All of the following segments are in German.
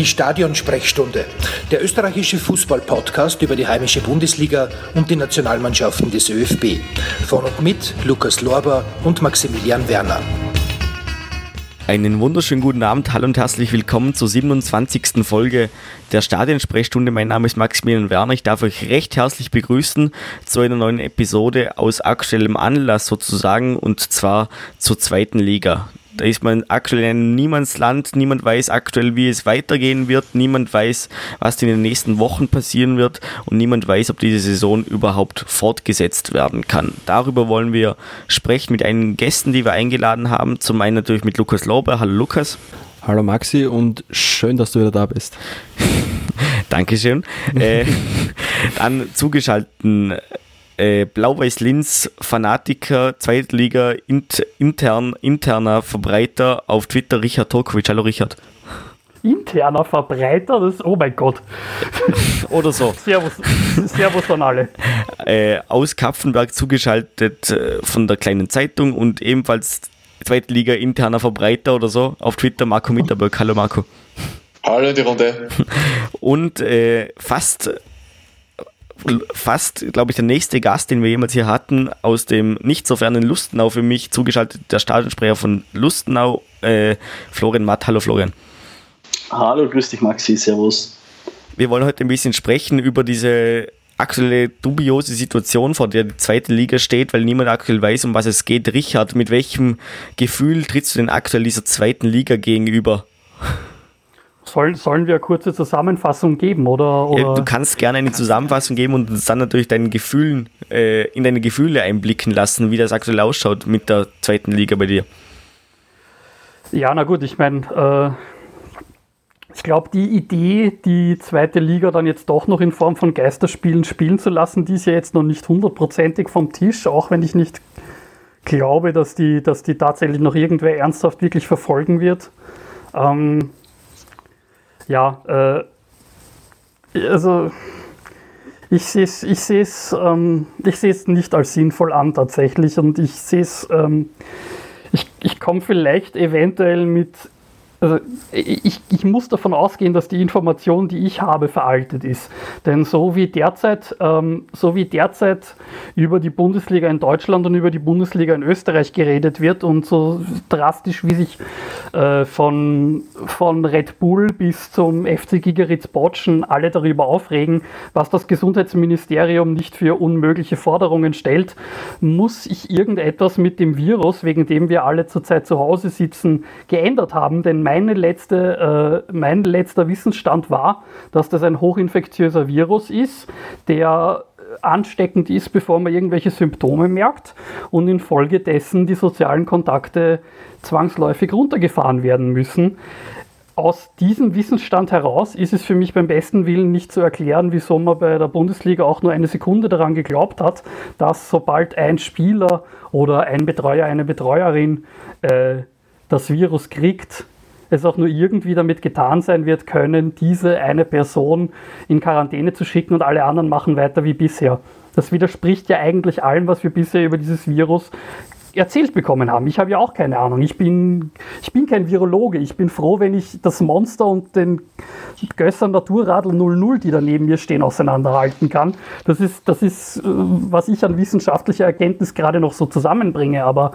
Die Stadionsprechstunde, der österreichische Fußball-Podcast über die heimische Bundesliga und die Nationalmannschaften des ÖFB. Von und mit Lukas Lorber und Maximilian Werner. Einen wunderschönen guten Abend, hallo und herzlich willkommen zur 27. Folge der Stadionsprechstunde. Mein Name ist Maximilian Werner. Ich darf euch recht herzlich begrüßen zu einer neuen Episode aus aktuellem Anlass sozusagen und zwar zur zweiten Liga. Da ist man aktuell in einem Niemandsland. Niemand weiß aktuell, wie es weitergehen wird. Niemand weiß, was in den nächsten Wochen passieren wird. Und niemand weiß, ob diese Saison überhaupt fortgesetzt werden kann. Darüber wollen wir sprechen mit einigen Gästen, die wir eingeladen haben. Zum einen natürlich mit Lukas Lauber. Hallo Lukas. Hallo Maxi und schön, dass du wieder da bist. Dankeschön. äh, dann zugeschalten äh, Blau-Weiß-Linz Fanatiker, Zweitliga, int, intern, interner Verbreiter auf Twitter, Richard Torkovic. Hallo Richard. Interner Verbreiter? Das, oh mein Gott. Oder so. Servus, Servus an alle. Äh, aus Kapfenberg zugeschaltet äh, von der kleinen Zeitung und ebenfalls Zweitliga interner Verbreiter oder so auf Twitter Marco Mitterberg. Hallo Marco. Hallo in die Runde. Und äh, fast fast, glaube ich, der nächste Gast, den wir jemals hier hatten, aus dem nicht so fernen Lustenau für mich zugeschaltet, der Stadionsprecher von Lustenau, äh, Florian Matt. Hallo Florian. Hallo, grüß dich Maxi, servus. Wir wollen heute ein bisschen sprechen über diese aktuelle dubiose Situation, vor der die zweite Liga steht, weil niemand aktuell weiß, um was es geht. Richard, mit welchem Gefühl trittst du denn aktuell dieser zweiten Liga gegenüber? Sollen, sollen wir eine kurze Zusammenfassung geben, oder? oder? Ja, du kannst gerne eine Zusammenfassung geben und dann natürlich deinen Gefühlen, äh, in deine Gefühle einblicken lassen, wie das aktuell ausschaut mit der zweiten Liga bei dir. Ja, na gut, ich meine, äh, ich glaube, die Idee, die zweite Liga dann jetzt doch noch in Form von Geisterspielen spielen zu lassen, die ist ja jetzt noch nicht hundertprozentig vom Tisch, auch wenn ich nicht glaube, dass die, dass die tatsächlich noch irgendwer ernsthaft wirklich verfolgen wird. Ähm, ja, äh, also ich sehe es ich seh's, ähm, ich nicht als sinnvoll an tatsächlich und ich sehe es, ähm, ich, ich komme vielleicht eventuell mit also ich, ich muss davon ausgehen, dass die Information, die ich habe, veraltet ist. Denn so wie derzeit, ähm, so wie derzeit über die Bundesliga in Deutschland und über die Bundesliga in Österreich geredet wird und so drastisch wie sich äh, von, von Red Bull bis zum FC Gigeritz Botschen alle darüber aufregen, was das Gesundheitsministerium nicht für unmögliche Forderungen stellt, muss ich irgendetwas mit dem Virus, wegen dem wir alle zurzeit zu Hause sitzen, geändert haben. Denn meine letzte, äh, mein letzter Wissensstand war, dass das ein hochinfektiöser Virus ist, der ansteckend ist, bevor man irgendwelche Symptome merkt und infolgedessen die sozialen Kontakte zwangsläufig runtergefahren werden müssen. Aus diesem Wissensstand heraus ist es für mich beim besten Willen nicht zu erklären, wieso man bei der Bundesliga auch nur eine Sekunde daran geglaubt hat, dass sobald ein Spieler oder ein Betreuer, eine Betreuerin äh, das Virus kriegt, es auch nur irgendwie damit getan sein wird können, diese eine Person in Quarantäne zu schicken und alle anderen machen weiter wie bisher. Das widerspricht ja eigentlich allem, was wir bisher über dieses Virus erzählt bekommen haben. Ich habe ja auch keine Ahnung. Ich bin, ich bin kein Virologe. Ich bin froh, wenn ich das Monster und den Gösser Naturradl 00, die da neben mir stehen, auseinanderhalten kann. Das ist, das ist, äh, was ich an wissenschaftlicher Erkenntnis gerade noch so zusammenbringe. Aber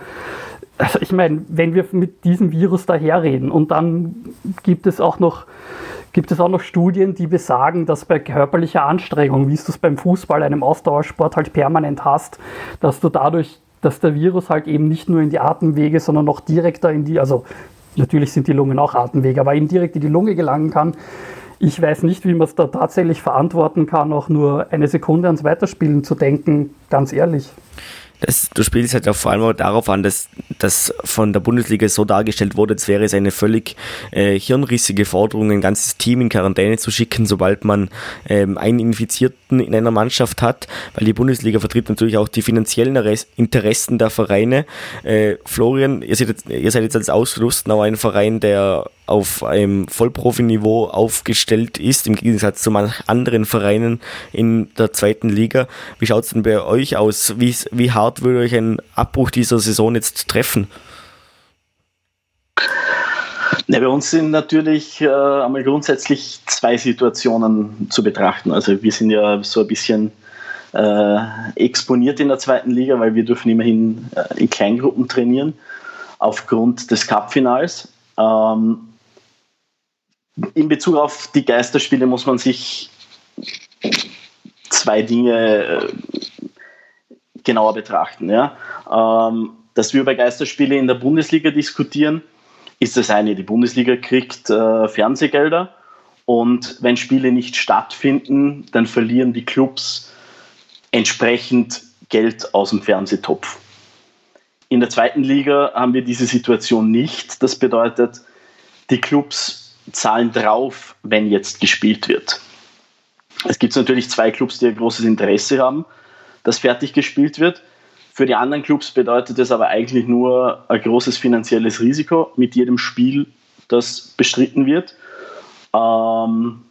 also ich meine, wenn wir mit diesem Virus daherreden und dann gibt es auch noch gibt es auch noch Studien, die besagen, dass bei körperlicher Anstrengung, wie du es beim Fußball, einem Ausdauersport halt permanent hast, dass du dadurch, dass der Virus halt eben nicht nur in die Atemwege, sondern noch direkter in die, also natürlich sind die Lungen auch Atemwege, aber eben direkt in die Lunge gelangen kann. Ich weiß nicht, wie man es da tatsächlich verantworten kann, auch nur eine Sekunde ans Weiterspielen zu denken, ganz ehrlich das, du spielst halt auch vor allem auch darauf an, dass das von der Bundesliga so dargestellt wurde, als wäre es eine völlig äh, hirnrissige Forderung, ein ganzes Team in Quarantäne zu schicken, sobald man ähm, einen Infizierten in einer Mannschaft hat, weil die Bundesliga vertritt natürlich auch die finanziellen Interessen der Vereine. Äh, Florian, ihr seid, jetzt, ihr seid jetzt als Auslustenau ein Verein, der auf einem Vollprofi-Niveau aufgestellt ist, im Gegensatz zu manchen anderen Vereinen in der zweiten Liga. Wie schaut es denn bei euch aus? Wie, wie hart würde euch ein Abbruch dieser Saison jetzt treffen? Ne, bei uns sind natürlich äh, einmal grundsätzlich zwei Situationen zu betrachten. Also wir sind ja so ein bisschen äh, exponiert in der zweiten Liga, weil wir dürfen immerhin äh, in Kleingruppen trainieren aufgrund des Cup-Finals. Ähm, in Bezug auf die Geisterspiele muss man sich zwei Dinge äh, genauer betrachten. Ja? Ähm, dass wir über Geisterspiele in der Bundesliga diskutieren, ist das eine. Die Bundesliga kriegt äh, Fernsehgelder und wenn Spiele nicht stattfinden, dann verlieren die Clubs entsprechend Geld aus dem Fernsehtopf. In der zweiten Liga haben wir diese Situation nicht. Das bedeutet, die Clubs zahlen drauf, wenn jetzt gespielt wird. Es gibt natürlich zwei Clubs, die ein großes Interesse haben, dass fertig gespielt wird. Für die anderen Clubs bedeutet es aber eigentlich nur ein großes finanzielles Risiko mit jedem Spiel, das bestritten wird. Ähm,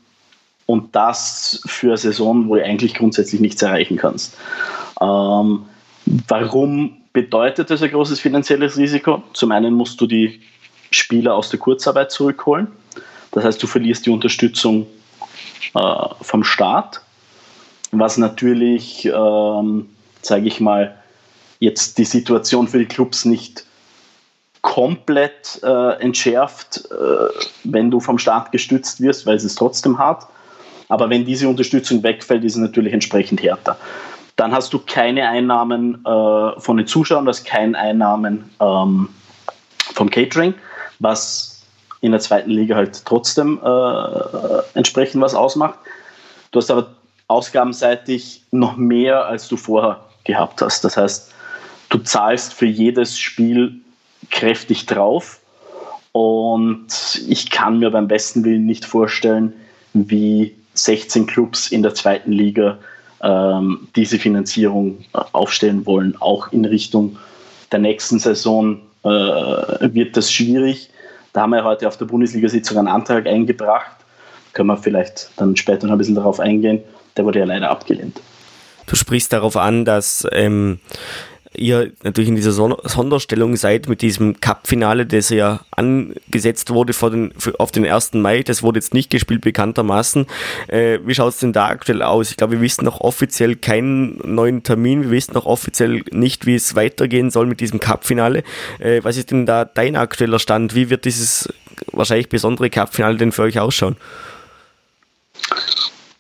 und das für eine Saison, wo du eigentlich grundsätzlich nichts erreichen kannst. Ähm, warum bedeutet das ein großes finanzielles Risiko? Zum einen musst du die Spieler aus der Kurzarbeit zurückholen. Das heißt, du verlierst die Unterstützung äh, vom Staat, was natürlich, ähm, sage ich mal, jetzt die Situation für die Clubs nicht komplett äh, entschärft, äh, wenn du vom Staat gestützt wirst, weil es ist trotzdem hart. Aber wenn diese Unterstützung wegfällt, ist es natürlich entsprechend härter. Dann hast du keine Einnahmen äh, von den Zuschauern, du hast keine Einnahmen ähm, vom Catering, was in der zweiten Liga halt trotzdem äh, entsprechend was ausmacht. Du hast aber ausgabenseitig noch mehr, als du vorher gehabt hast. Das heißt, du zahlst für jedes Spiel kräftig drauf. Und ich kann mir beim besten Willen nicht vorstellen, wie 16 Clubs in der zweiten Liga ähm, diese Finanzierung äh, aufstellen wollen. Auch in Richtung der nächsten Saison äh, wird das schwierig. Da haben wir heute auf der Bundesliga-Sitzung einen Antrag eingebracht. Können wir vielleicht dann später noch ein bisschen darauf eingehen. Der wurde ja leider abgelehnt. Du sprichst darauf an, dass ähm, ihr natürlich in dieser Sonderstellung seid mit diesem Cup-Finale, das ja angesetzt wurde vor den, auf den 1. Mai. Das wurde jetzt nicht gespielt, bekanntermaßen. Äh, wie schaut es denn da aktuell aus? Ich glaube, wir wissen noch offiziell keinen neuen Termin. Wir wissen noch offiziell nicht, wie es weitergehen soll mit diesem Cup-Finale. Äh, was ist denn da dein aktueller Stand? Wie wird dieses wahrscheinlich besondere Cup-Finale denn für euch ausschauen?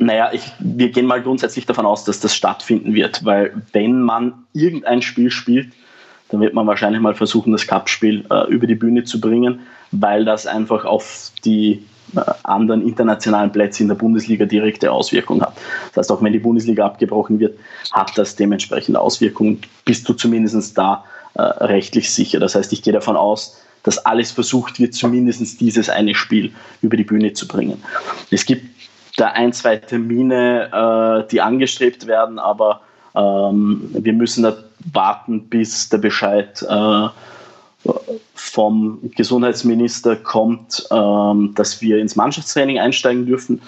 Naja, ich, wir gehen mal grundsätzlich davon aus, dass das stattfinden wird, weil wenn man irgendein Spiel spielt, dann wird man wahrscheinlich mal versuchen, das Cup-Spiel äh, über die Bühne zu bringen, weil das einfach auf die äh, anderen internationalen Plätze in der Bundesliga direkte Auswirkungen hat. Das heißt, auch wenn die Bundesliga abgebrochen wird, hat das dementsprechend Auswirkungen. Bist du zumindest da äh, rechtlich sicher. Das heißt, ich gehe davon aus, dass alles versucht wird, zumindest dieses eine Spiel über die Bühne zu bringen. Es gibt da ein, zwei Termine, äh, die angestrebt werden, aber ähm, wir müssen da warten, bis der Bescheid äh, vom Gesundheitsminister kommt, ähm, dass wir ins Mannschaftstraining einsteigen dürfen.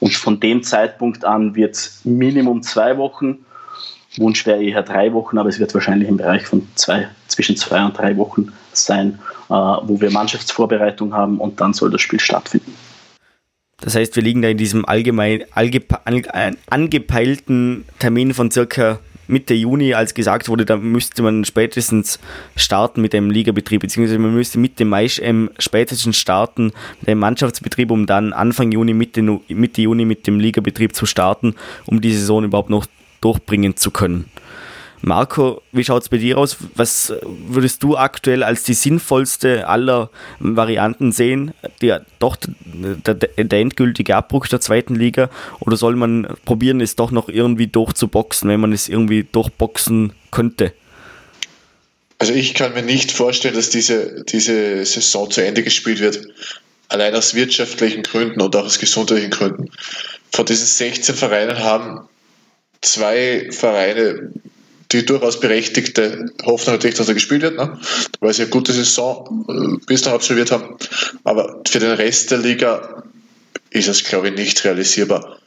Und von dem Zeitpunkt an wird es Minimum zwei Wochen, Wunsch wäre eher drei Wochen, aber es wird wahrscheinlich im Bereich von zwei, zwischen zwei und drei Wochen sein, äh, wo wir Mannschaftsvorbereitung haben und dann soll das Spiel stattfinden. Das heißt, wir liegen da in diesem allgemein angepeilten Termin von circa Mitte Juni, als gesagt wurde, da müsste man spätestens starten mit dem Ligabetrieb, beziehungsweise man müsste Mitte Mai ähm, spätestens starten mit dem Mannschaftsbetrieb, um dann Anfang Juni, Mitte, Mitte Juni mit dem Ligabetrieb zu starten, um die Saison überhaupt noch durchbringen zu können. Marco, wie schaut es bei dir aus? Was würdest du aktuell als die sinnvollste aller Varianten sehen? Der, doch der, der, endgültige Abbruch der zweiten Liga? Oder soll man probieren, es doch noch irgendwie durchzuboxen, wenn man es irgendwie durchboxen könnte? Also ich kann mir nicht vorstellen, dass diese, diese Saison zu Ende gespielt wird. Allein aus wirtschaftlichen Gründen und auch aus gesundheitlichen Gründen. Von diesen 16 Vereinen haben zwei Vereine die durchaus berechtigte Hoffnung natürlich, dass er gespielt wird, ne? weil sie eine gute Saison äh, bislang absolviert haben. Aber für den Rest der Liga ist es, glaube ich, nicht realisierbar.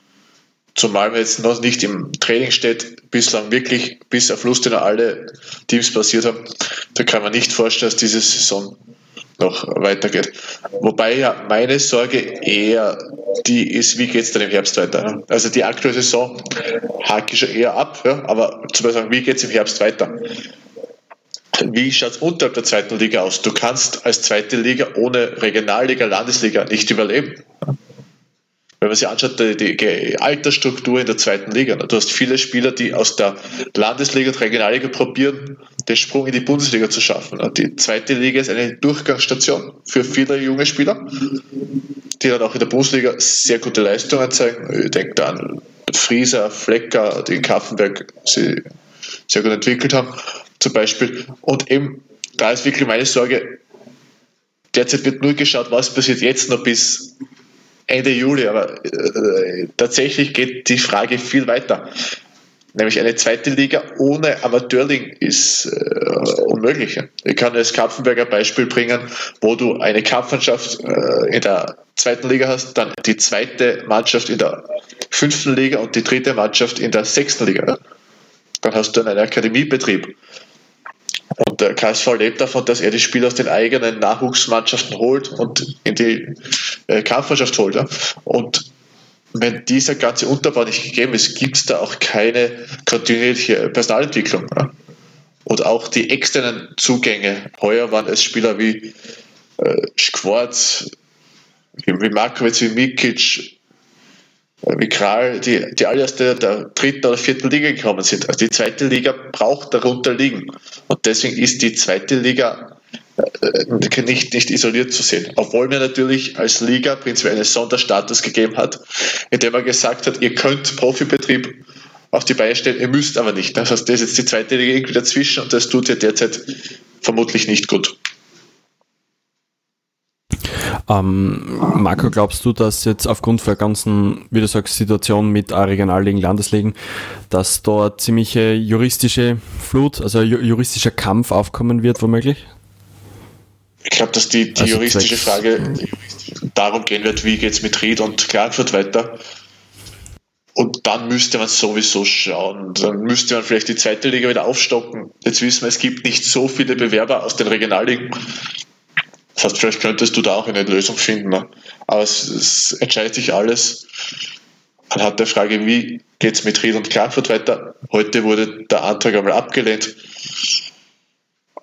Zumal man jetzt noch nicht im Training steht, bislang wirklich bis auf Lust in alle Teams passiert haben, da kann man nicht vorstellen, dass diese Saison noch weitergeht. Wobei ja meine Sorge eher die ist, wie geht es dann im Herbst weiter? Also die aktuelle Saison hake ich schon eher ab, ja, aber zum Beispiel, wie geht es im Herbst weiter? Wie schaut es unterhalb der zweiten Liga aus? Du kannst als zweite Liga ohne Regionalliga, Landesliga nicht überleben. Wenn man sich anschaut, die, die Altersstruktur in der zweiten Liga. Du hast viele Spieler, die aus der Landesliga und Regionalliga probieren, den Sprung in die Bundesliga zu schaffen. Die zweite Liga ist eine Durchgangsstation für viele junge Spieler, die dann auch in der Bundesliga sehr gute Leistungen zeigen. Ich denke da an Frieser, Flecker, die in Kaffenberg sie sehr gut entwickelt haben, zum Beispiel. Und eben, da ist wirklich meine Sorge, derzeit wird nur geschaut, was passiert jetzt noch bis Ende Juli, aber äh, tatsächlich geht die Frage viel weiter. Nämlich eine zweite Liga ohne Amateurling ist äh, unmöglich. Ich kann das Kapfenberger Beispiel bringen, wo du eine Kampfmannschaft äh, in der zweiten Liga hast, dann die zweite Mannschaft in der fünften Liga und die dritte Mannschaft in der sechsten Liga. Dann hast du einen Akademiebetrieb. Und der KSV lebt davon, dass er die Spieler aus den eigenen Nachwuchsmannschaften holt und in die äh, Kampfmannschaft holt. Ja. Und wenn dieser ganze Unterbau nicht gegeben ist, gibt es da auch keine kontinuierliche Personalentwicklung. Ja. Und auch die externen Zugänge. Heuer waren es Spieler wie äh, Schwarz, wie, wie Markovic, wie Mikic, wie Kral, die, die alle aus der, der dritten oder vierten Liga gekommen sind. Also die zweite Liga braucht darunter liegen. Und deswegen ist die zweite Liga äh, nicht, nicht isoliert zu sehen. Obwohl mir natürlich als Liga prinzipiell einen Sonderstatus gegeben hat, indem er gesagt hat, ihr könnt Profibetrieb auf die Beine stellen, ihr müsst aber nicht. Das heißt, das ist jetzt die zweite Liga irgendwie dazwischen und das tut ihr derzeit vermutlich nicht gut. Ähm, Marco, glaubst du, dass jetzt aufgrund der ganzen, wie du sagst, Situation mit Regionalligen, Landesligen, dass dort ziemliche juristische Flut, also juristischer Kampf aufkommen wird, womöglich? Ich glaube, dass die, die also juristische Frage darum gehen wird, wie geht es mit Ried und Klagenfurt weiter. Und dann müsste man sowieso schauen. Dann müsste man vielleicht die zweite Liga wieder aufstocken. Jetzt wissen wir, es gibt nicht so viele Bewerber aus den Regionalligen. Das heißt, vielleicht könntest du da auch eine Lösung finden. Ne? Aber es, es, entscheidet sich alles anhand der Frage, wie geht es mit Ried und Klagenfurt weiter. Heute wurde der Antrag einmal abgelehnt.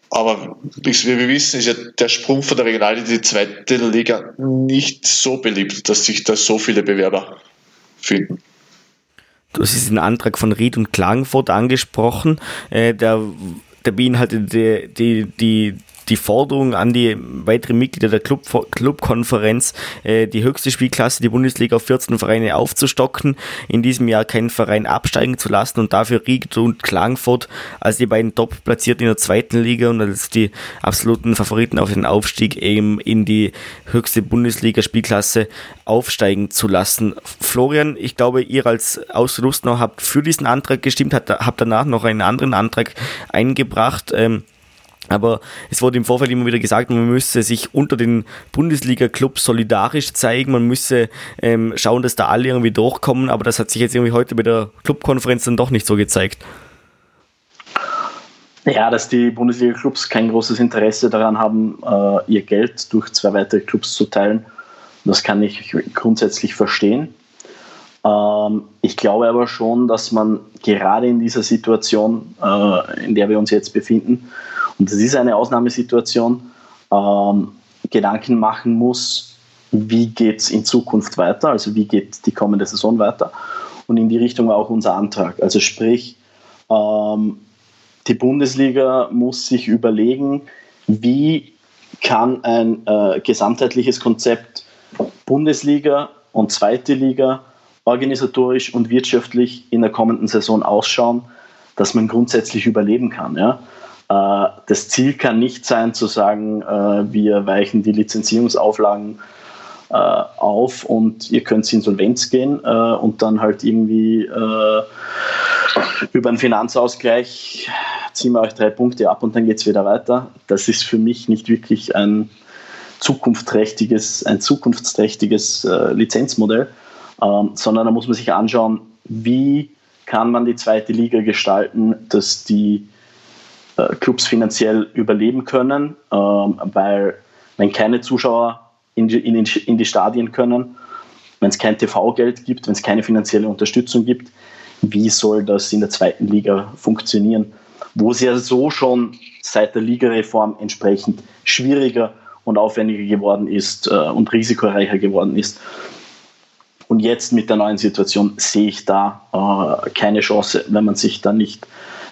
Aber wie wir wissen, ist ja der Sprung von der Regionalliga in die zweite Liga nicht so beliebt, dass sich da so viele Bewerber finden. Du hast den Antrag von Ried und Klagenfurt angesprochen. Äh, der, der beinhaltet die, die, die die Forderung an die weiteren Mitglieder der Club, Clubkonferenz, äh, die höchste Spielklasse, die Bundesliga auf 14 Vereine aufzustocken, in diesem Jahr keinen Verein absteigen zu lassen und dafür Ried und Klagenfurt als die beiden top platzierten in der zweiten Liga und als die absoluten Favoriten auf den Aufstieg eben in die höchste Bundesliga-Spielklasse aufsteigen zu lassen. Florian, ich glaube, ihr als Auslustner habt für diesen Antrag gestimmt, habt danach noch einen anderen Antrag eingebracht. Ähm, aber es wurde im Vorfeld immer wieder gesagt, man müsse sich unter den Bundesliga-Clubs solidarisch zeigen, man müsse ähm, schauen, dass da alle irgendwie durchkommen, aber das hat sich jetzt irgendwie heute bei der Clubkonferenz dann doch nicht so gezeigt. Ja, dass die Bundesliga-Clubs kein großes Interesse daran haben, äh, ihr Geld durch zwei weitere Clubs zu teilen, das kann ich grundsätzlich verstehen. Ähm, ich glaube aber schon, dass man gerade in dieser Situation, äh, in der wir uns jetzt befinden, und das ist eine Ausnahmesituation, ähm, Gedanken machen muss, wie geht es in Zukunft weiter, also wie geht die kommende Saison weiter. Und in die Richtung war auch unser Antrag. Also sprich, ähm, die Bundesliga muss sich überlegen, wie kann ein äh, gesamtheitliches Konzept Bundesliga und zweite Liga organisatorisch und wirtschaftlich in der kommenden Saison ausschauen, dass man grundsätzlich überleben kann. Ja? Äh, das Ziel kann nicht sein zu sagen, äh, wir weichen die Lizenzierungsauflagen äh, auf und ihr könnt in Insolvenz gehen und dann halt irgendwie über einen Finanzausgleich ziehen wir euch drei Punkte ab und dann geht es wieder weiter. Das ist für mich nicht wirklich ein zukunftsträchtiges, ein zukunftsträchtiges Lizenzmodell, ähm, sondern da muss man sich anschauen, wie kann man die zweite Liga gestalten, dass die Clubs finanziell überleben können, ähm, weil wenn keine Zuschauer in die, in, in die Stadien können, wenn es kein TV-Geld gibt, wenn es keine finanzielle Unterstützung gibt, wie soll das in der zweiten Liga funktionieren? Wo es ja so schon seit der Ligareform entsprechend schwieriger und aufwendiger geworden ist äh, und risikoreicher geworden ist. Und jetzt mit der neuen Situation sehe ich da äh, keine Chance, wenn man sich da nicht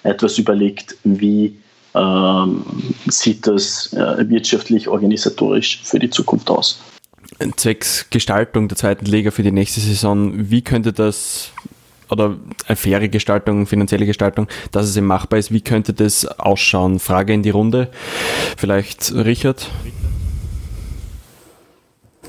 etwas überlegt, wie ähm, sieht das äh, wirtschaftlich, organisatorisch für die Zukunft aus. Zwecks Gestaltung der zweiten Liga für die nächste Saison, wie könnte das oder eine faire Gestaltung, finanzielle Gestaltung, dass es eben machbar ist, wie könnte das ausschauen? Frage in die Runde. Vielleicht Richard?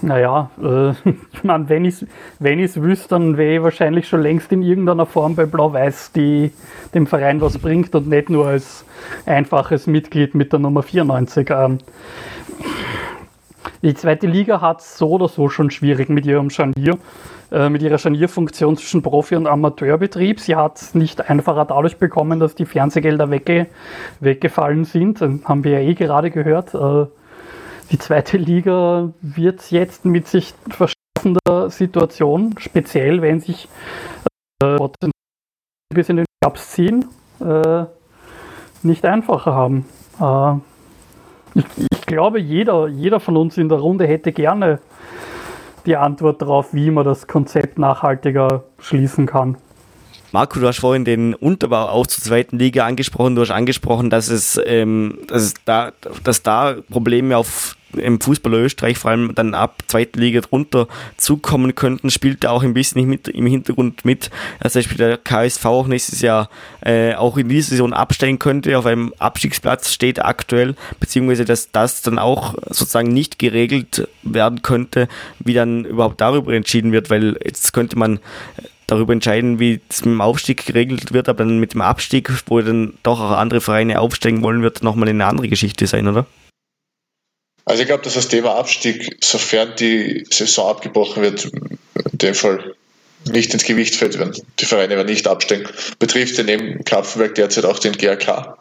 Naja, äh, ich meine, wenn ich es wenn wüsste, dann wäre ich wahrscheinlich schon längst in irgendeiner Form bei Blau-Weiß, die dem Verein was bringt und nicht nur als einfaches Mitglied mit der Nummer 94. Ähm, die zweite Liga hat es so oder so schon schwierig mit ihrem Scharnier, äh, mit ihrer Scharnierfunktion zwischen Profi- und Amateurbetrieb. Sie hat es nicht einfacher dadurch bekommen, dass die Fernsehgelder wegge weggefallen sind. Das haben wir ja eh gerade gehört. Äh, die zweite Liga wird jetzt mit sich verschärfender Situation, speziell wenn sich äh, bis in den Cups ziehen, äh, nicht einfacher haben. Äh, ich, ich, glaube, jeder, jeder von uns in der Runde hätte gerne die Antwort darauf, wie man das Konzept nachhaltiger schließen kann. Marco, du hast vorhin den Unterbau auch zur zweiten Liga angesprochen. Du hast angesprochen, dass es, ähm, dass es da, dass da Probleme auf im Fußball Österreich vor allem dann ab zweiten Liga drunter zukommen könnten, spielt da auch ein bisschen mit, im Hintergrund mit. Also Beispiel der KSV auch nächstes Jahr äh, auch in dieser Saison absteigen könnte, auf einem Abstiegsplatz steht aktuell, beziehungsweise dass das dann auch sozusagen nicht geregelt werden könnte, wie dann überhaupt darüber entschieden wird, weil jetzt könnte man darüber entscheiden, wie es mit dem Aufstieg geregelt wird, aber dann mit dem Abstieg, wo dann doch auch andere Vereine aufsteigen wollen, wird nochmal eine andere Geschichte sein, oder? Also ich glaube, dass das Thema Abstieg, sofern die Saison abgebrochen wird, in dem Fall nicht ins Gewicht fällt, wenn die Vereine aber nicht absteigen, betrifft ja neben Krapfenberg derzeit auch den GRK,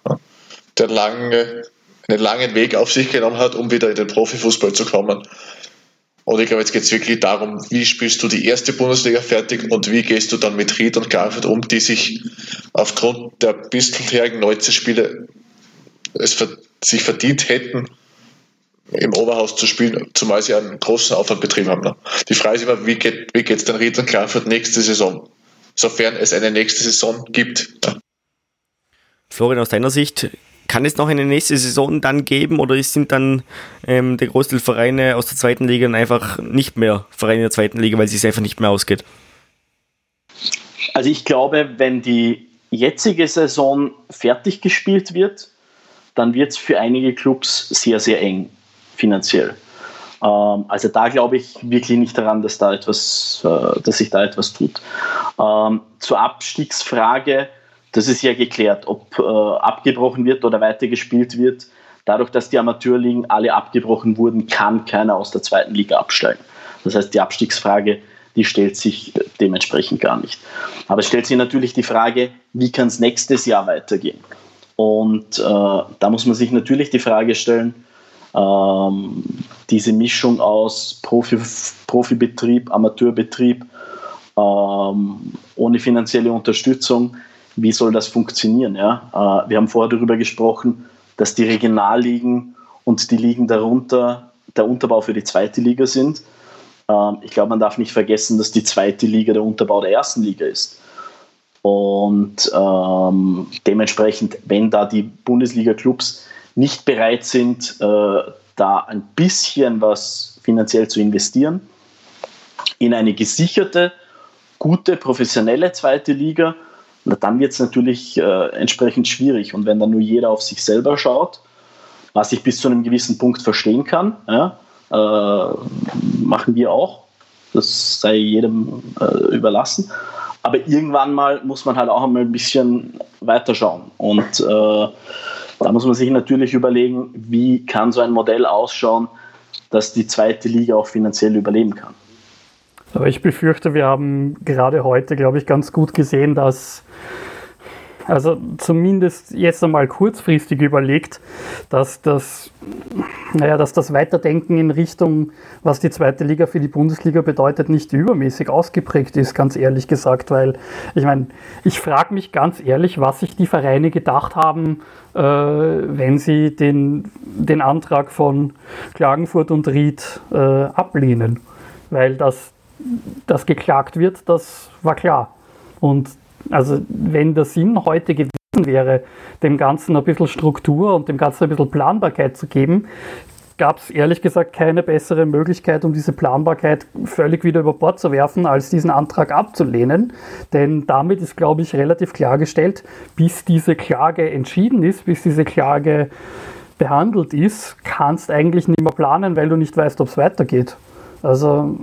der lange, einen langen Weg auf sich genommen hat, um wieder in den Profifußball zu kommen. Und ich glaube, jetzt geht es wirklich darum, wie spielst du die erste Bundesliga fertig und wie gehst du dann mit Ried und Garfield um, die sich aufgrund der bisherigen 19 Spiele es sich verdient hätten, im Oberhaus zu spielen, zumal sie einen großen Aufwand betrieben haben. Ne? Die Frage ist immer, wie geht wie geht's den Ried und Garfield nächste Saison? Sofern es eine nächste Saison gibt. Ne? Florian, aus deiner Sicht, kann es noch eine nächste Saison dann geben oder sind dann ähm, der Großteil Vereine aus der zweiten Liga einfach nicht mehr Vereine der zweiten Liga, weil es sich einfach nicht mehr ausgeht? Also ich glaube, wenn die jetzige Saison fertig gespielt wird, dann wird es für einige Clubs sehr, sehr eng finanziell. Ähm, also da glaube ich wirklich nicht daran, dass, da etwas, äh, dass sich da etwas tut. Ähm, zur Abstiegsfrage, das ist ja geklärt, ob äh, abgebrochen wird oder weitergespielt wird. Dadurch, dass die Amateurligen alle abgebrochen wurden, kann keiner aus der zweiten Liga absteigen. Das heißt, die Abstiegsfrage, die stellt sich dementsprechend gar nicht. Aber es stellt sich natürlich die Frage, wie kann es nächstes Jahr weitergehen? Und äh, da muss man sich natürlich die Frage stellen, ähm, diese Mischung aus Profi, Profibetrieb, Amateurbetrieb, ähm, ohne finanzielle Unterstützung, wie soll das funktionieren? Ja? Äh, wir haben vorher darüber gesprochen, dass die Regionalligen und die Ligen darunter der Unterbau für die zweite Liga sind. Ähm, ich glaube, man darf nicht vergessen, dass die zweite Liga der Unterbau der ersten Liga ist. Und ähm, dementsprechend, wenn da die Bundesliga-Clubs nicht bereit sind, äh, da ein bisschen was finanziell zu investieren in eine gesicherte, gute, professionelle zweite Liga, dann wird es natürlich äh, entsprechend schwierig. Und wenn dann nur jeder auf sich selber schaut, was ich bis zu einem gewissen Punkt verstehen kann, ja, äh, machen wir auch, das sei jedem äh, überlassen. Aber irgendwann mal muss man halt auch einmal ein bisschen weiterschauen. Und äh, da muss man sich natürlich überlegen, wie kann so ein Modell ausschauen, dass die zweite Liga auch finanziell überleben kann. Aber ich befürchte, wir haben gerade heute, glaube ich, ganz gut gesehen, dass also zumindest jetzt einmal kurzfristig überlegt, dass das, naja, dass das Weiterdenken in Richtung, was die zweite Liga für die Bundesliga bedeutet, nicht übermäßig ausgeprägt ist, ganz ehrlich gesagt, weil ich meine, ich frage mich ganz ehrlich, was sich die Vereine gedacht haben, äh, wenn sie den, den Antrag von Klagenfurt und Ried äh, ablehnen, weil das, das geklagt wird, das war klar. Und also wenn der Sinn heute gewesen wäre, dem Ganzen ein bisschen Struktur und dem Ganzen ein bisschen Planbarkeit zu geben, gab es ehrlich gesagt keine bessere Möglichkeit, um diese Planbarkeit völlig wieder über Bord zu werfen, als diesen Antrag abzulehnen. Denn damit ist, glaube ich, relativ klargestellt, bis diese Klage entschieden ist, bis diese Klage behandelt ist, kannst eigentlich nicht mehr planen, weil du nicht weißt, ob es weitergeht. Also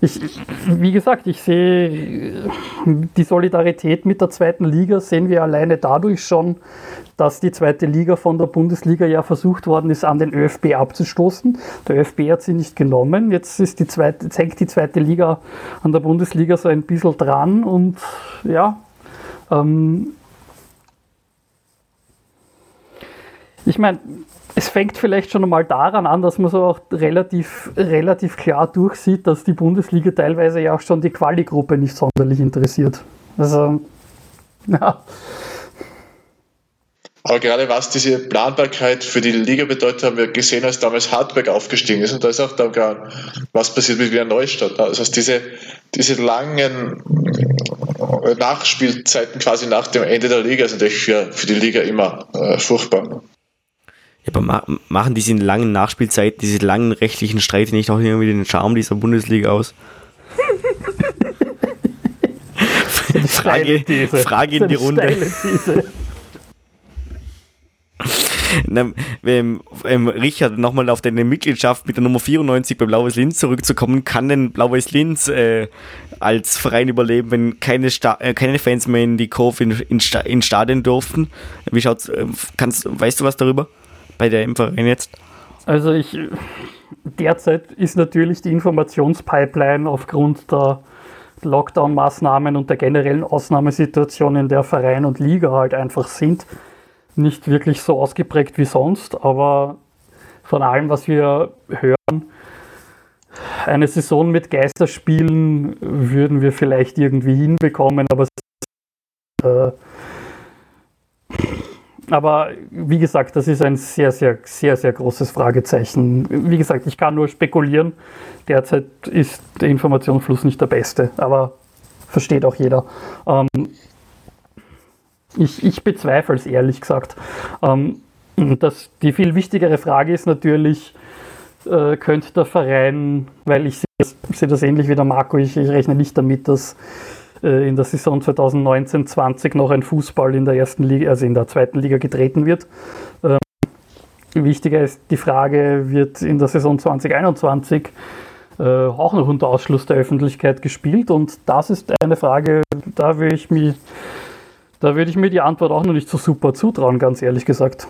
ich, wie gesagt, ich sehe die Solidarität mit der zweiten Liga sehen wir alleine dadurch schon, dass die zweite Liga von der Bundesliga ja versucht worden ist, an den ÖFB abzustoßen. Der ÖFB hat sie nicht genommen. Jetzt, ist die zweite, jetzt hängt die zweite Liga an der Bundesliga so ein bisschen dran und ja, ähm, ich meine, es fängt vielleicht schon einmal daran an, dass man so auch relativ, relativ klar durchsieht, dass die Bundesliga teilweise ja auch schon die Quali-Gruppe nicht sonderlich interessiert. Also, ja. Aber gerade was diese Planbarkeit für die Liga bedeutet, haben wir gesehen, als damals Hartberg aufgestiegen ist. Und da ist auch dann gar, was passiert mit Wiener Neustadt. Also diese, diese langen Nachspielzeiten quasi nach dem Ende der Liga sind natürlich für, für die Liga immer äh, furchtbar. Ja, aber ma machen diese langen Nachspielzeiten, diese langen rechtlichen Streite nicht auch irgendwie den Charme dieser Bundesliga aus? Frage, Frage in die Runde. Na, ähm, ähm, Richard, nochmal auf deine Mitgliedschaft mit der Nummer 94 bei Blaues Linz zurückzukommen. Kann denn Blaues Linz äh, als Verein überleben, wenn keine, Sta äh, keine Fans mehr in die Kurve in, in, Sta in Stadien durften? Wie schaut's? Äh, kannst, weißt du was darüber? Bei der im Verein jetzt? Also ich derzeit ist natürlich die Informationspipeline aufgrund der Lockdown-Maßnahmen und der generellen Ausnahmesituation, in der Verein und Liga halt einfach sind, nicht wirklich so ausgeprägt wie sonst. Aber von allem, was wir hören, eine Saison mit Geisterspielen würden wir vielleicht irgendwie hinbekommen, aber äh, aber wie gesagt, das ist ein sehr, sehr, sehr, sehr großes Fragezeichen. Wie gesagt, ich kann nur spekulieren. Derzeit ist der Informationsfluss nicht der beste, aber versteht auch jeder. Ähm, ich, ich bezweifle es ehrlich gesagt. Ähm, das, die viel wichtigere Frage ist natürlich, äh, könnte der Verein, weil ich sehe das, seh das ähnlich wie der Marco, ich, ich rechne nicht damit, dass äh, in der Saison 2019-20 noch ein Fußball in der ersten Liga, also in der zweiten Liga getreten wird. Ähm, wichtiger ist die Frage, wird in der Saison 2021 äh, auch noch unter Ausschluss der Öffentlichkeit gespielt? Und das ist eine Frage, da würde ich mir, da würde ich mir die Antwort auch noch nicht so super zutrauen, ganz ehrlich gesagt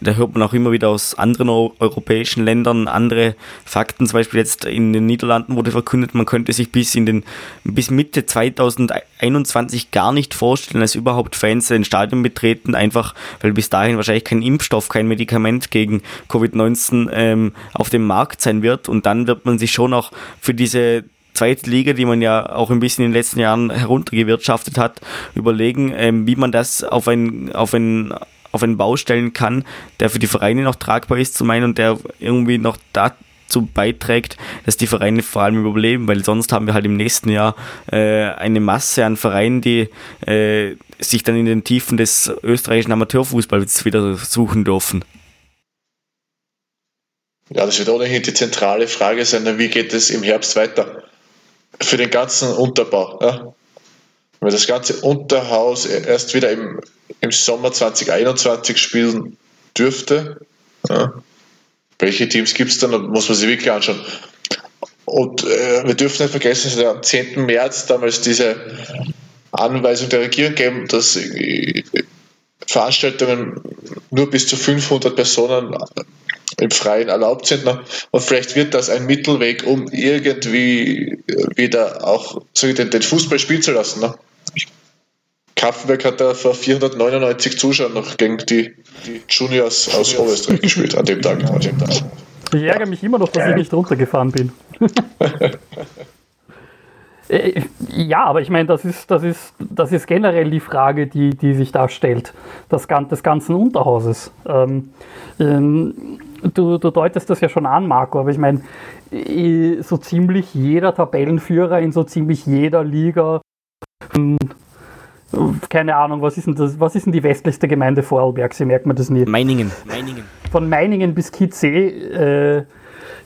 da hört man auch immer wieder aus anderen europäischen Ländern andere Fakten. Zum Beispiel jetzt in den Niederlanden wurde verkündet, man könnte sich bis in den bis Mitte 2021 gar nicht vorstellen, dass überhaupt Fans ein Stadion betreten, einfach weil bis dahin wahrscheinlich kein Impfstoff, kein Medikament gegen Covid-19 ähm, auf dem Markt sein wird. Und dann wird man sich schon auch für diese zweite Liga, die man ja auch ein bisschen in den letzten Jahren heruntergewirtschaftet hat, überlegen, ähm, wie man das auf ein, auf ein auf einen Bau stellen kann, der für die Vereine noch tragbar ist zum einen und der irgendwie noch dazu beiträgt, dass die Vereine vor allem überleben, weil sonst haben wir halt im nächsten Jahr äh, eine Masse an Vereinen, die äh, sich dann in den Tiefen des österreichischen Amateurfußballs wieder suchen dürfen. Ja, das wird ohnehin die zentrale Frage sein, wie geht es im Herbst weiter? Für den ganzen Unterbau. Ja? Wenn das ganze Unterhaus erst wieder im, im Sommer 2021 spielen dürfte, ja, welche Teams gibt es dann? Da muss man sich wirklich anschauen. Und äh, wir dürfen nicht vergessen, dass am 10. März damals diese Anweisung der Regierung geben, dass äh, Veranstaltungen nur bis zu 500 Personen im Freien erlaubt sind. Und vielleicht wird das ein Mittelweg, um irgendwie wieder auch den, den Fußball spielen zu lassen. Kaffenberg hat da vor 499 Zuschauern noch gegen die, die Juniors aus Oberösterreich gespielt an dem Tag. An dem Tag. Ich ärgere mich immer noch, dass ich nicht runtergefahren bin. Äh, ja, aber ich meine, das ist, das, ist, das ist generell die Frage, die, die sich da stellt, das, des ganzen Unterhauses. Ähm, ähm, du, du deutest das ja schon an, Marco, aber ich meine, so ziemlich jeder Tabellenführer in so ziemlich jeder Liga hm, keine Ahnung, was ist denn, das, was ist denn die westlichste Gemeinde Vorarlberg? Sie merkt man das nicht. Meiningen. Meiningen. Von Meiningen bis Kitzee, äh,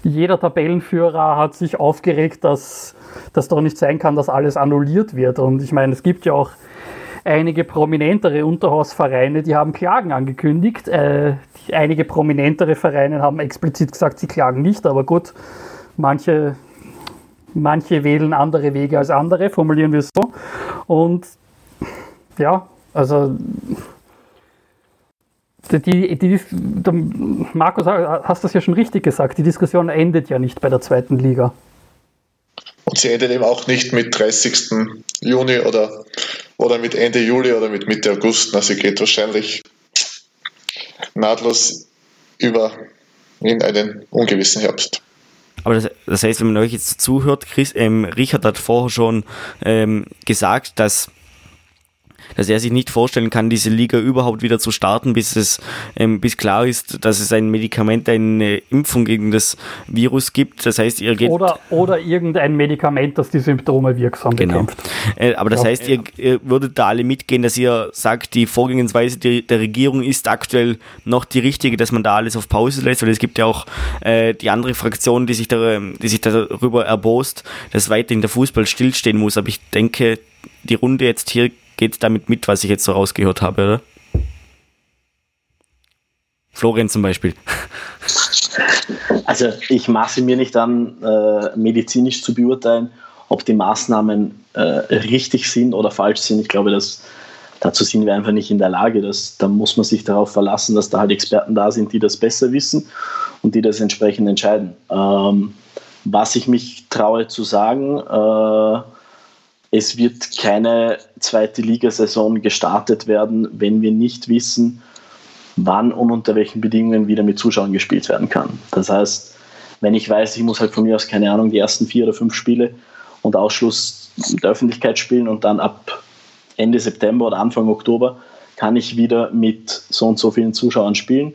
jeder Tabellenführer hat sich aufgeregt, dass das doch nicht sein kann, dass alles annulliert wird. Und ich meine, es gibt ja auch einige prominentere Unterhausvereine, die haben Klagen angekündigt. Äh, einige prominentere Vereine haben explizit gesagt, sie klagen nicht, aber gut, manche, manche wählen andere Wege als andere, formulieren wir es so. Und ja, also die, die, die, Markus, hast das ja schon richtig gesagt, die Diskussion endet ja nicht bei der zweiten Liga. Und sie endet eben auch nicht mit 30. Juni oder, oder mit Ende Juli oder mit Mitte August. Also sie geht wahrscheinlich nahtlos über in einen ungewissen Herbst. Aber das, das heißt, wenn man euch jetzt zuhört, Chris, ähm, Richard hat vorher schon ähm, gesagt, dass dass er sich nicht vorstellen kann, diese Liga überhaupt wieder zu starten, bis es ähm, bis klar ist, dass es ein Medikament, eine Impfung gegen das Virus gibt. Das heißt, ihr geht oder oder irgendein Medikament, das die Symptome wirksam genau. bekämpft. Äh, aber das ja. heißt, ihr, ihr, würdet da alle mitgehen, dass ihr sagt, die Vorgehensweise die, der Regierung ist aktuell noch die richtige, dass man da alles auf Pause lässt, weil es gibt ja auch äh, die andere Fraktion, die sich, da, die sich darüber erbost, dass weiterhin der Fußball stillstehen muss. Aber ich denke, die Runde jetzt hier geht damit mit, was ich jetzt so rausgehört habe, oder? Florian zum Beispiel. Also ich maße mir nicht an, äh, medizinisch zu beurteilen, ob die Maßnahmen äh, richtig sind oder falsch sind. Ich glaube, dass dazu sind wir einfach nicht in der Lage. Dass, da muss man sich darauf verlassen, dass da halt Experten da sind, die das besser wissen und die das entsprechend entscheiden. Ähm, was ich mich traue zu sagen, äh, es wird keine zweite Ligasaison gestartet werden, wenn wir nicht wissen, wann und unter welchen Bedingungen wieder mit Zuschauern gespielt werden kann. Das heißt, wenn ich weiß, ich muss halt von mir aus, keine Ahnung, die ersten vier oder fünf Spiele und Ausschluss der Öffentlichkeit spielen und dann ab Ende September oder Anfang Oktober kann ich wieder mit so und so vielen Zuschauern spielen.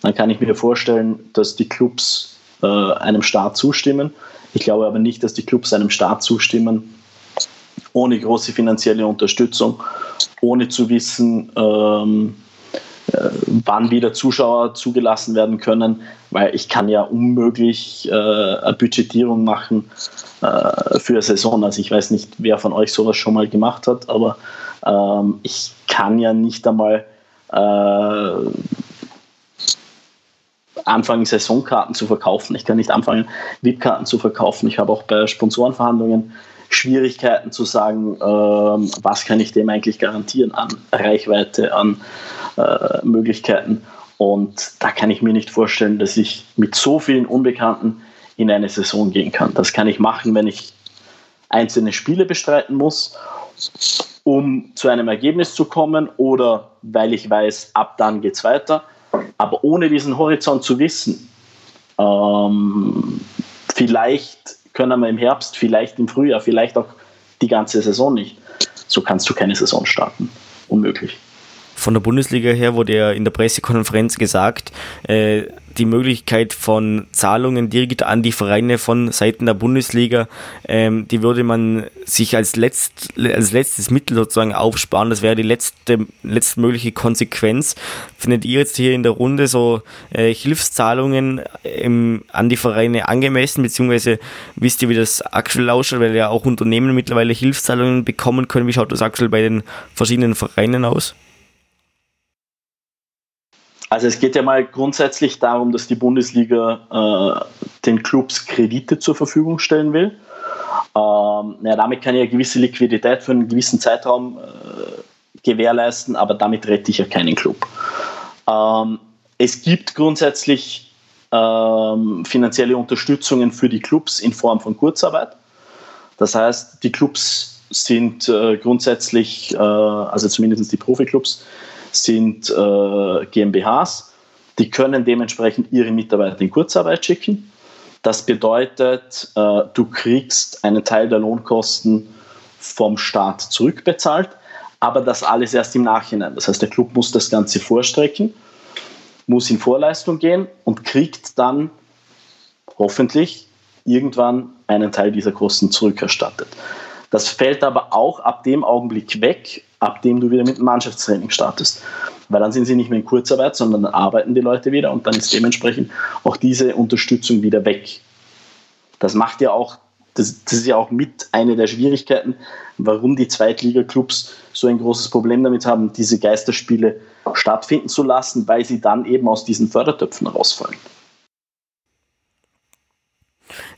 Dann kann ich mir vorstellen, dass die Clubs äh, einem Start zustimmen. Ich glaube aber nicht, dass die Clubs einem Start zustimmen, ohne große finanzielle Unterstützung, ohne zu wissen, ähm, äh, wann wieder Zuschauer zugelassen werden können, weil ich kann ja unmöglich äh, eine Budgetierung machen äh, für eine Saison. Also ich weiß nicht, wer von euch sowas schon mal gemacht hat, aber ähm, ich kann ja nicht einmal äh, anfangen, Saisonkarten zu verkaufen. Ich kann nicht anfangen, VIP-Karten zu verkaufen. Ich habe auch bei Sponsorenverhandlungen Schwierigkeiten zu sagen, ähm, was kann ich dem eigentlich garantieren an Reichweite, an äh, Möglichkeiten. Und da kann ich mir nicht vorstellen, dass ich mit so vielen Unbekannten in eine Saison gehen kann. Das kann ich machen, wenn ich einzelne Spiele bestreiten muss, um zu einem Ergebnis zu kommen oder weil ich weiß, ab dann geht es weiter. Aber ohne diesen Horizont zu wissen, ähm, vielleicht können wir im Herbst, vielleicht im Frühjahr, vielleicht auch die ganze Saison nicht. So kannst du keine Saison starten. Unmöglich von der Bundesliga her wurde ja in der Pressekonferenz gesagt, äh, die Möglichkeit von Zahlungen direkt an die Vereine von Seiten der Bundesliga, ähm, die würde man sich als, letzt, als letztes Mittel sozusagen aufsparen. Das wäre die letzte, letztmögliche Konsequenz. Findet ihr jetzt hier in der Runde so äh, Hilfszahlungen ähm, an die Vereine angemessen, beziehungsweise wisst ihr, wie das aktuell ausschaut, weil ja auch Unternehmen mittlerweile Hilfszahlungen bekommen können. Wie schaut das aktuell bei den verschiedenen Vereinen aus? Also es geht ja mal grundsätzlich darum, dass die Bundesliga äh, den Clubs Kredite zur Verfügung stellen will. Ähm, ja, damit kann ich eine gewisse Liquidität für einen gewissen Zeitraum äh, gewährleisten, aber damit rette ich ja keinen Club. Ähm, es gibt grundsätzlich ähm, finanzielle Unterstützungen für die Clubs in Form von Kurzarbeit. Das heißt, die Clubs sind äh, grundsätzlich, äh, also zumindest die Profiklubs, sind äh, GmbHs. Die können dementsprechend ihre Mitarbeiter in Kurzarbeit schicken. Das bedeutet, äh, du kriegst einen Teil der Lohnkosten vom Staat zurückbezahlt, aber das alles erst im Nachhinein. Das heißt, der Club muss das Ganze vorstrecken, muss in Vorleistung gehen und kriegt dann hoffentlich irgendwann einen Teil dieser Kosten zurückerstattet. Das fällt aber auch ab dem Augenblick weg, ab dem du wieder mit dem Mannschaftstraining startest. Weil dann sind sie nicht mehr in Kurzarbeit, sondern dann arbeiten die Leute wieder und dann ist dementsprechend auch diese Unterstützung wieder weg. Das macht ja auch, das, das ist ja auch mit eine der Schwierigkeiten, warum die Zweitliga-Clubs so ein großes Problem damit haben, diese Geisterspiele stattfinden zu lassen, weil sie dann eben aus diesen Fördertöpfen rausfallen.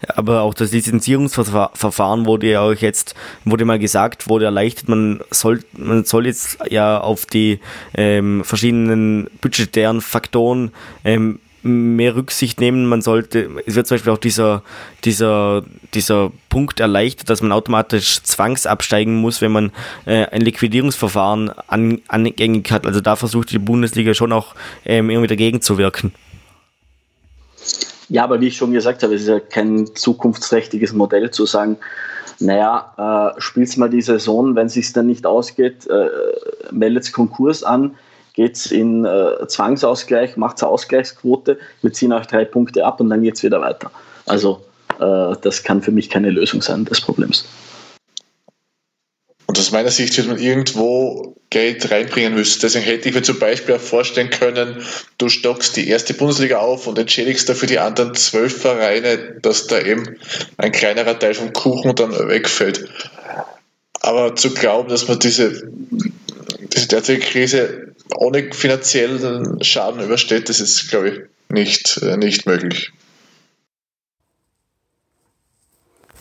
Aber auch das Lizenzierungsverfahren wurde ja auch jetzt, wurde mal gesagt, wurde erleichtert. Man soll, man soll jetzt ja auf die ähm, verschiedenen budgetären Faktoren ähm, mehr Rücksicht nehmen. Man sollte, es wird zum Beispiel auch dieser, dieser, dieser Punkt erleichtert, dass man automatisch zwangsabsteigen muss, wenn man äh, ein Liquidierungsverfahren an, angängig hat. Also da versucht die Bundesliga schon auch ähm, irgendwie dagegen zu wirken. Ja, aber wie ich schon gesagt habe, es ist ja kein zukunftsträchtiges Modell zu sagen, naja, äh, spielt mal die Saison, wenn es sich dann nicht ausgeht, äh, meldet Konkurs an, geht es in äh, Zwangsausgleich, macht Ausgleichsquote, wir ziehen euch drei Punkte ab und dann geht es wieder weiter. Also äh, das kann für mich keine Lösung sein des Problems. Und aus meiner Sicht wird man irgendwo Geld reinbringen müssen. Deswegen hätte ich mir zum Beispiel auch vorstellen können, du stockst die erste Bundesliga auf und entschädigst dafür die anderen zwölf Vereine, dass da eben ein kleinerer Teil vom Kuchen dann wegfällt. Aber zu glauben, dass man diese, diese derzeitige Krise ohne finanziellen Schaden übersteht, das ist, glaube ich, nicht, äh, nicht möglich.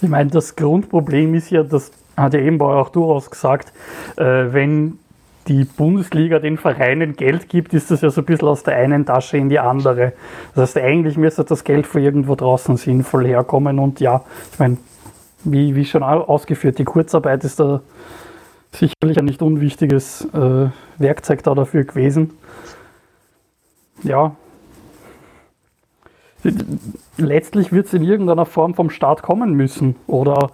Ich meine, das Grundproblem ist ja, dass hat ja eben auch durchaus gesagt, äh, wenn die Bundesliga den Vereinen Geld gibt, ist das ja so ein bisschen aus der einen Tasche in die andere. Das heißt, eigentlich müsste das Geld von irgendwo draußen sinnvoll herkommen. Und ja, ich meine, wie, wie schon ausgeführt, die Kurzarbeit ist da sicherlich ein nicht unwichtiges äh, Werkzeug da dafür gewesen. Ja. Letztlich wird es in irgendeiner Form vom Staat kommen müssen. Oder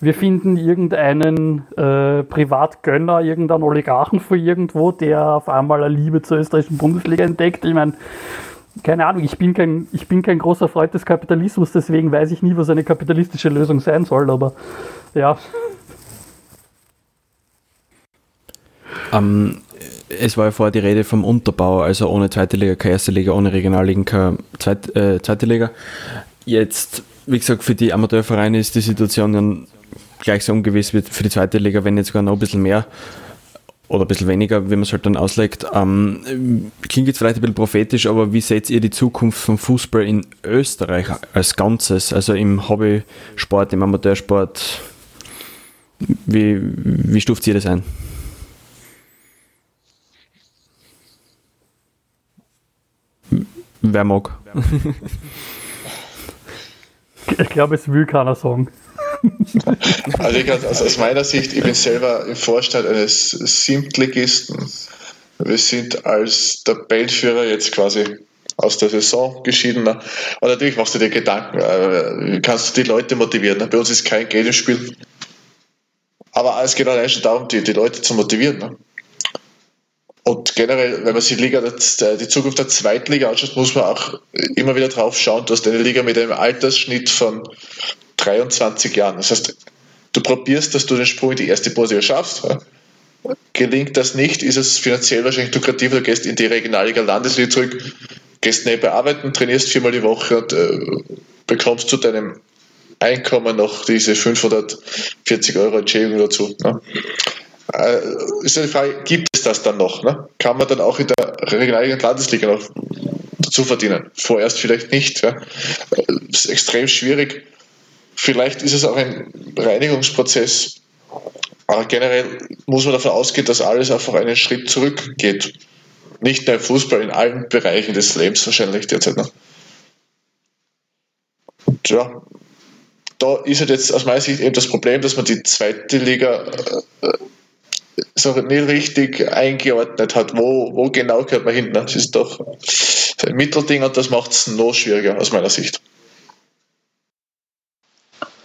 wir finden irgendeinen äh, Privatgönner, irgendeinen Oligarchen von irgendwo, der auf einmal eine Liebe zur österreichischen Bundesliga entdeckt. Ich meine, keine Ahnung, ich bin, kein, ich bin kein großer Freund des Kapitalismus, deswegen weiß ich nie, was eine kapitalistische Lösung sein soll, aber ja. Ähm, es war ja vorher die Rede vom Unterbau, also ohne zweite Liga, keine erste Liga, ohne Regionalligen, keine Zweit, äh, zweite Liga. Jetzt, wie gesagt, für die Amateurvereine ist die Situation dann gleich so ungewiss wird für die zweite Liga, wenn nicht sogar noch ein bisschen mehr oder ein bisschen weniger, wenn man es halt dann auslegt. Ähm, klingt jetzt vielleicht ein bisschen prophetisch, aber wie seht ihr die Zukunft vom Fußball in Österreich als Ganzes, also im Hobbysport, im Amateursport? Wie, wie stuft ihr das ein? Wer mag? ich glaube, es will keiner sagen. Also, ich, also aus meiner Sicht, ich bin selber im Vorstand eines Siebtligisten. Wir sind als Tabellenführer jetzt quasi aus der Saison geschieden. Und natürlich machst du dir Gedanken, äh, kannst du die Leute motivieren. Bei uns ist kein Geld im Spiel. Aber es geht allein schon darum, die, die Leute zu motivieren. Und generell, wenn man sich Liga, die Zukunft der Zweitliga anschaut, muss man auch immer wieder drauf schauen, dass eine Liga mit einem Altersschnitt von 23 Jahren. Das heißt, du probierst, dass du den Sprung in die erste Bundesliga schaffst. Gelingt das nicht, ist es finanziell wahrscheinlich lukrativer, du gehst in die Regionalliga Landesliga zurück, gehst nebenbei arbeiten, trainierst viermal die Woche und äh, bekommst zu deinem Einkommen noch diese 540 Euro Entschädigung dazu. Ne? Äh, ist ja die Frage, gibt es das dann noch? Ne? Kann man dann auch in der Regionalliga und Landesliga noch dazu verdienen? Vorerst vielleicht nicht. Ja? Das äh, ist extrem schwierig Vielleicht ist es auch ein Reinigungsprozess. Aber generell muss man davon ausgehen, dass alles einfach einen Schritt zurückgeht. Nicht nur im Fußball, in allen Bereichen des Lebens wahrscheinlich derzeit noch. Und ja, da ist halt jetzt aus meiner Sicht eben das Problem, dass man die zweite Liga äh, so nicht richtig eingeordnet hat, wo, wo genau gehört man hin. Das ist doch ein Mittelding und das macht es noch schwieriger aus meiner Sicht.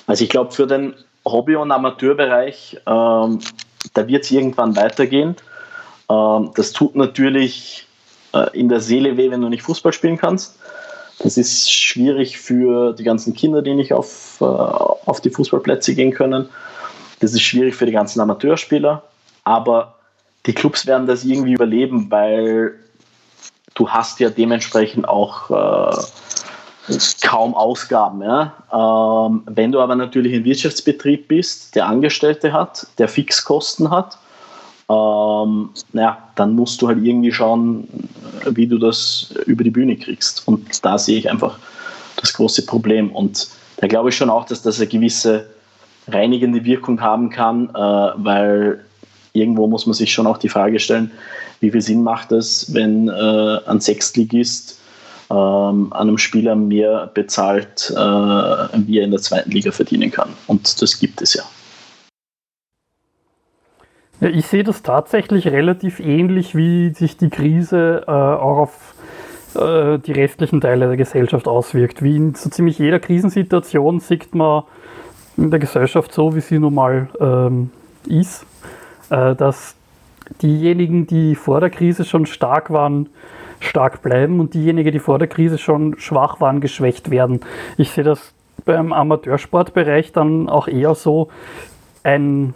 Also ich glaube, für den Hobby- und Amateurbereich, ähm, da wird es irgendwann weitergehen. Ähm, das tut natürlich äh, in der Seele weh, wenn du nicht Fußball spielen kannst. Das ist schwierig für die ganzen Kinder, die nicht auf, äh, auf die Fußballplätze gehen können. Das ist schwierig für die ganzen Amateurspieler. Aber die Clubs werden das irgendwie überleben, weil du hast ja dementsprechend auch äh, kaum Ausgaben. Ja? Ähm, wenn du aber natürlich ein Wirtschaftsbetrieb bist, der Angestellte hat, der Fixkosten hat, ähm, ja, dann musst du halt irgendwie schauen, wie du das über die Bühne kriegst. Und da sehe ich einfach das große Problem. Und da glaube ich schon auch, dass das eine gewisse reinigende Wirkung haben kann, äh, weil irgendwo muss man sich schon auch die Frage stellen, wie viel Sinn macht es, wenn äh, ein Sechstligist ähm, einem Spieler mehr bezahlt, äh, wie er in der zweiten Liga verdienen kann. Und das gibt es ja. ja ich sehe das tatsächlich relativ ähnlich, wie sich die Krise äh, auch auf äh, die restlichen Teile der Gesellschaft auswirkt. Wie in so ziemlich jeder Krisensituation sieht man in der Gesellschaft so, wie sie nun mal ähm, ist, dass diejenigen, die vor der Krise schon stark waren, stark bleiben und diejenigen, die vor der Krise schon schwach waren, geschwächt werden. Ich sehe das beim Amateursportbereich dann auch eher so, ein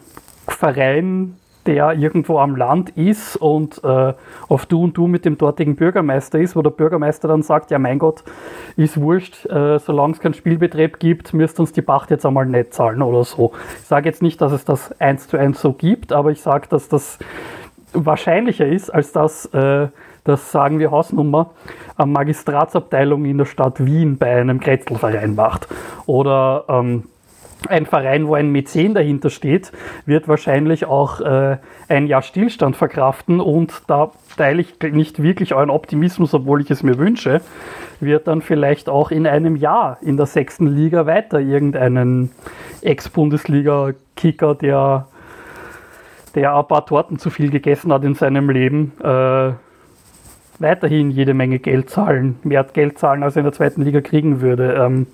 Verein, der irgendwo am Land ist und äh, auf Du und Du mit dem dortigen Bürgermeister ist, wo der Bürgermeister dann sagt, ja mein Gott, ist wurscht, äh, solange es keinen Spielbetrieb gibt, müsst uns die Pacht jetzt einmal nicht zahlen oder so. Ich sage jetzt nicht, dass es das eins zu eins so gibt, aber ich sage, dass das wahrscheinlicher ist, als dass äh, das sagen wir Hausnummer, eine Magistratsabteilung in der Stadt Wien bei einem Kretzelverein macht. Oder ähm, ein Verein, wo ein Mäzen dahinter steht, wird wahrscheinlich auch äh, ein Jahr Stillstand verkraften und da teile ich nicht wirklich euren Optimismus, obwohl ich es mir wünsche, wird dann vielleicht auch in einem Jahr in der sechsten Liga weiter irgendeinen Ex-Bundesliga-Kicker, der, der ein paar Torten zu viel gegessen hat in seinem Leben, äh, weiterhin jede Menge Geld zahlen, mehr Geld zahlen, als er in der zweiten Liga kriegen würde. Ähm,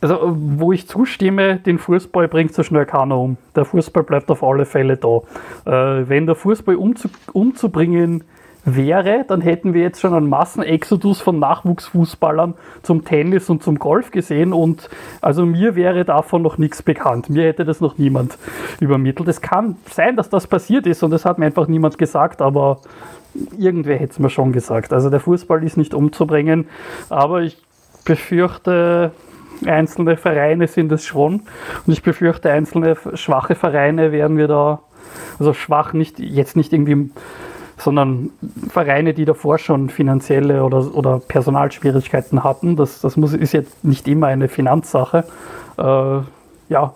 also, wo ich zustimme, den Fußball bringt so schnell keiner um. Der Fußball bleibt auf alle Fälle da. Äh, wenn der Fußball umzu umzubringen wäre, dann hätten wir jetzt schon einen Massenexodus von Nachwuchsfußballern zum Tennis und zum Golf gesehen und also mir wäre davon noch nichts bekannt. Mir hätte das noch niemand übermittelt. Es kann sein, dass das passiert ist und das hat mir einfach niemand gesagt, aber irgendwer hätte es mir schon gesagt. Also der Fußball ist nicht umzubringen, aber ich befürchte, einzelne Vereine sind es schon und ich befürchte, einzelne schwache Vereine werden wir da, also schwach nicht, jetzt nicht irgendwie, sondern Vereine, die davor schon finanzielle oder, oder Personalschwierigkeiten hatten, das, das muss, ist jetzt nicht immer eine Finanzsache. Äh, ja,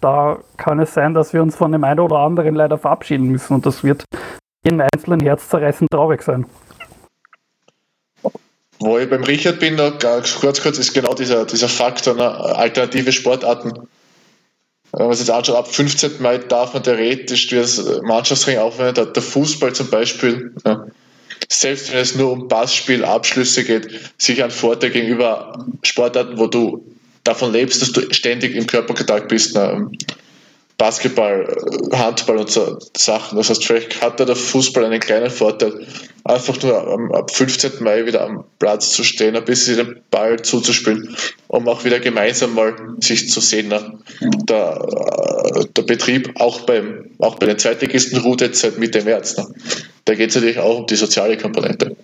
da kann es sein, dass wir uns von dem einen oder anderen leider verabschieden müssen und das wird im einzelnen Herzzerreißen traurig sein. Wo ich beim Richard bin, noch kurz, kurz ist genau dieser, dieser Faktor, ne, alternative Sportarten. Wenn man sich jetzt anschaut, ab 15. Mai darf man theoretisch das Mannschaftsring aufwenden, der Fußball zum Beispiel, ja, selbst wenn es nur um Passspielabschlüsse geht, sicher ein Vorteil gegenüber Sportarten, wo du davon lebst, dass du ständig im Körperkontakt bist. Ne? Basketball, Handball und so Sachen. Das heißt, vielleicht hat da der Fußball einen kleinen Vorteil, einfach nur am, ab 15. Mai wieder am Platz zu stehen, ein bisschen den Ball zuzuspielen, um auch wieder gemeinsam mal sich zu sehen. Ne? Der, äh, der Betrieb, auch, beim, auch bei den Zweitligisten, ruht jetzt seit Mitte März. Ne? Da geht es natürlich auch um die soziale Komponente.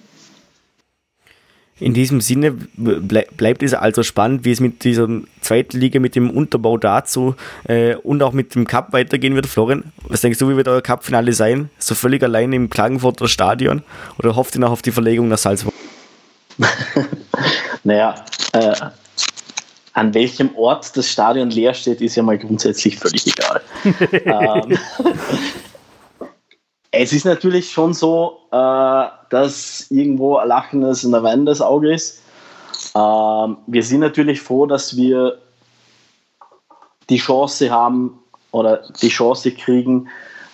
In diesem Sinne bleibt es also spannend, wie es mit dieser zweiten Liga, mit dem Unterbau dazu äh, und auch mit dem Cup weitergehen wird. Florian, was denkst du, wie wird euer Cup-Finale sein? So völlig allein im Klagenfurter Stadion oder hofft ihr noch auf die Verlegung nach Salzburg? naja, äh, an welchem Ort das Stadion leer steht, ist ja mal grundsätzlich völlig egal. ähm, es ist natürlich schon so, äh, dass irgendwo ein lachendes und ein weinendes Auge ist. Ähm, wir sind natürlich froh, dass wir die Chance haben oder die Chance kriegen,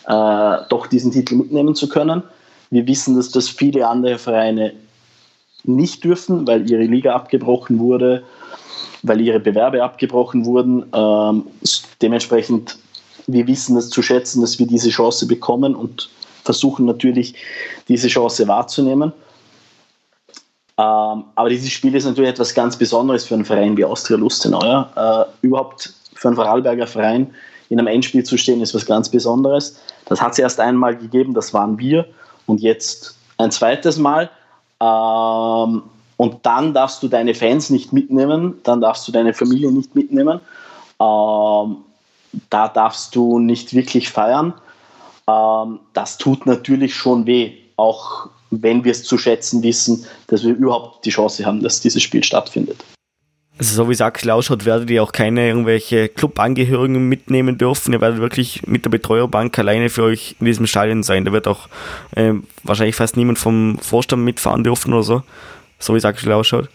äh, doch diesen Titel mitnehmen zu können. Wir wissen, dass das viele andere Vereine nicht dürfen, weil ihre Liga abgebrochen wurde, weil ihre Bewerbe abgebrochen wurden. Ähm, dementsprechend, wir wissen es zu schätzen, dass wir diese Chance bekommen und versuchen natürlich, diese Chance wahrzunehmen. Ähm, aber dieses Spiel ist natürlich etwas ganz Besonderes für einen Verein wie Austria Lustenau. Ja? Äh, überhaupt für einen Vorarlberger Verein in einem Endspiel zu stehen, ist was ganz Besonderes. Das hat es erst einmal gegeben, das waren wir. Und jetzt ein zweites Mal. Ähm, und dann darfst du deine Fans nicht mitnehmen, dann darfst du deine Familie nicht mitnehmen. Ähm, da darfst du nicht wirklich feiern. Ähm, das tut natürlich schon weh, auch wenn wir es zu schätzen wissen, dass wir überhaupt die Chance haben, dass dieses Spiel stattfindet. Also so wie es aktuell ausschaut, werdet ihr auch keine irgendwelche Clubangehörigen mitnehmen dürfen. Ihr werdet wirklich mit der Betreuerbank alleine für euch in diesem Stadion sein. Da wird auch äh, wahrscheinlich fast niemand vom Vorstand mitfahren dürfen oder so, so wie es aktuell ausschaut.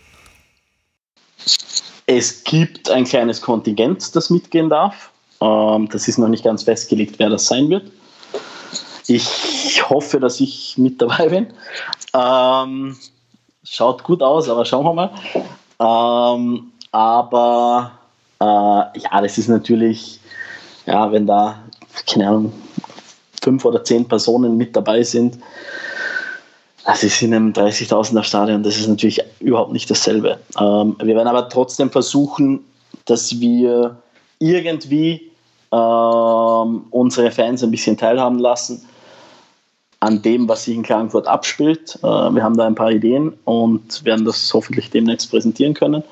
Es gibt ein kleines Kontingent, das mitgehen darf. Ähm, das ist noch nicht ganz festgelegt, wer das sein wird. Ich hoffe, dass ich mit dabei bin. Ähm, schaut gut aus, aber schauen wir mal. Ähm, aber äh, ja, das ist natürlich, ja, wenn da, keine Ahnung, fünf oder zehn Personen mit dabei sind, das ist in einem 30.000er Stadion, das ist natürlich überhaupt nicht dasselbe. Ähm, wir werden aber trotzdem versuchen, dass wir irgendwie ähm, unsere Fans ein bisschen teilhaben lassen an dem, was sich in Klagenfurt abspielt. Äh, wir haben da ein paar Ideen und werden das hoffentlich demnächst präsentieren können.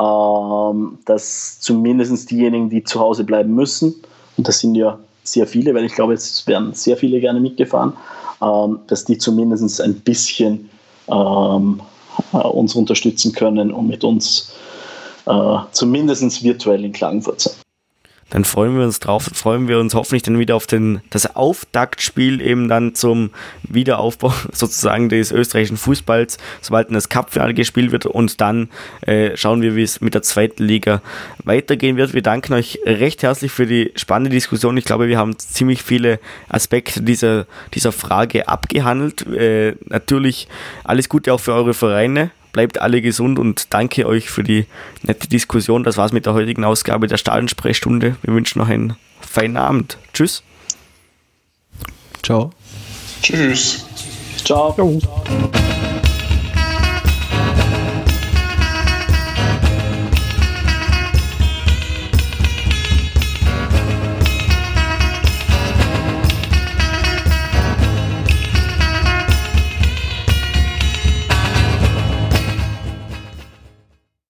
Ähm, dass zumindest diejenigen, die zu Hause bleiben müssen, und das sind ja sehr viele, weil ich glaube, es werden sehr viele gerne mitgefahren, ähm, dass die zumindest ein bisschen ähm, äh, uns unterstützen können und mit uns äh, zumindest virtuell in Klagenfurt sind dann freuen wir uns drauf, freuen wir uns hoffentlich dann wieder auf den, das Auftaktspiel eben dann zum Wiederaufbau sozusagen des österreichischen Fußballs, sobald dann das Cupfinale gespielt wird und dann äh, schauen wir, wie es mit der zweiten Liga weitergehen wird. Wir danken euch recht herzlich für die spannende Diskussion. Ich glaube, wir haben ziemlich viele Aspekte dieser, dieser Frage abgehandelt. Äh, natürlich alles Gute auch für eure Vereine Bleibt alle gesund und danke euch für die nette Diskussion. Das war's mit der heutigen Ausgabe der Stadionsprechstunde. Wir wünschen noch einen feinen Abend. Tschüss. Ciao. Tschüss. Ciao. Ciao.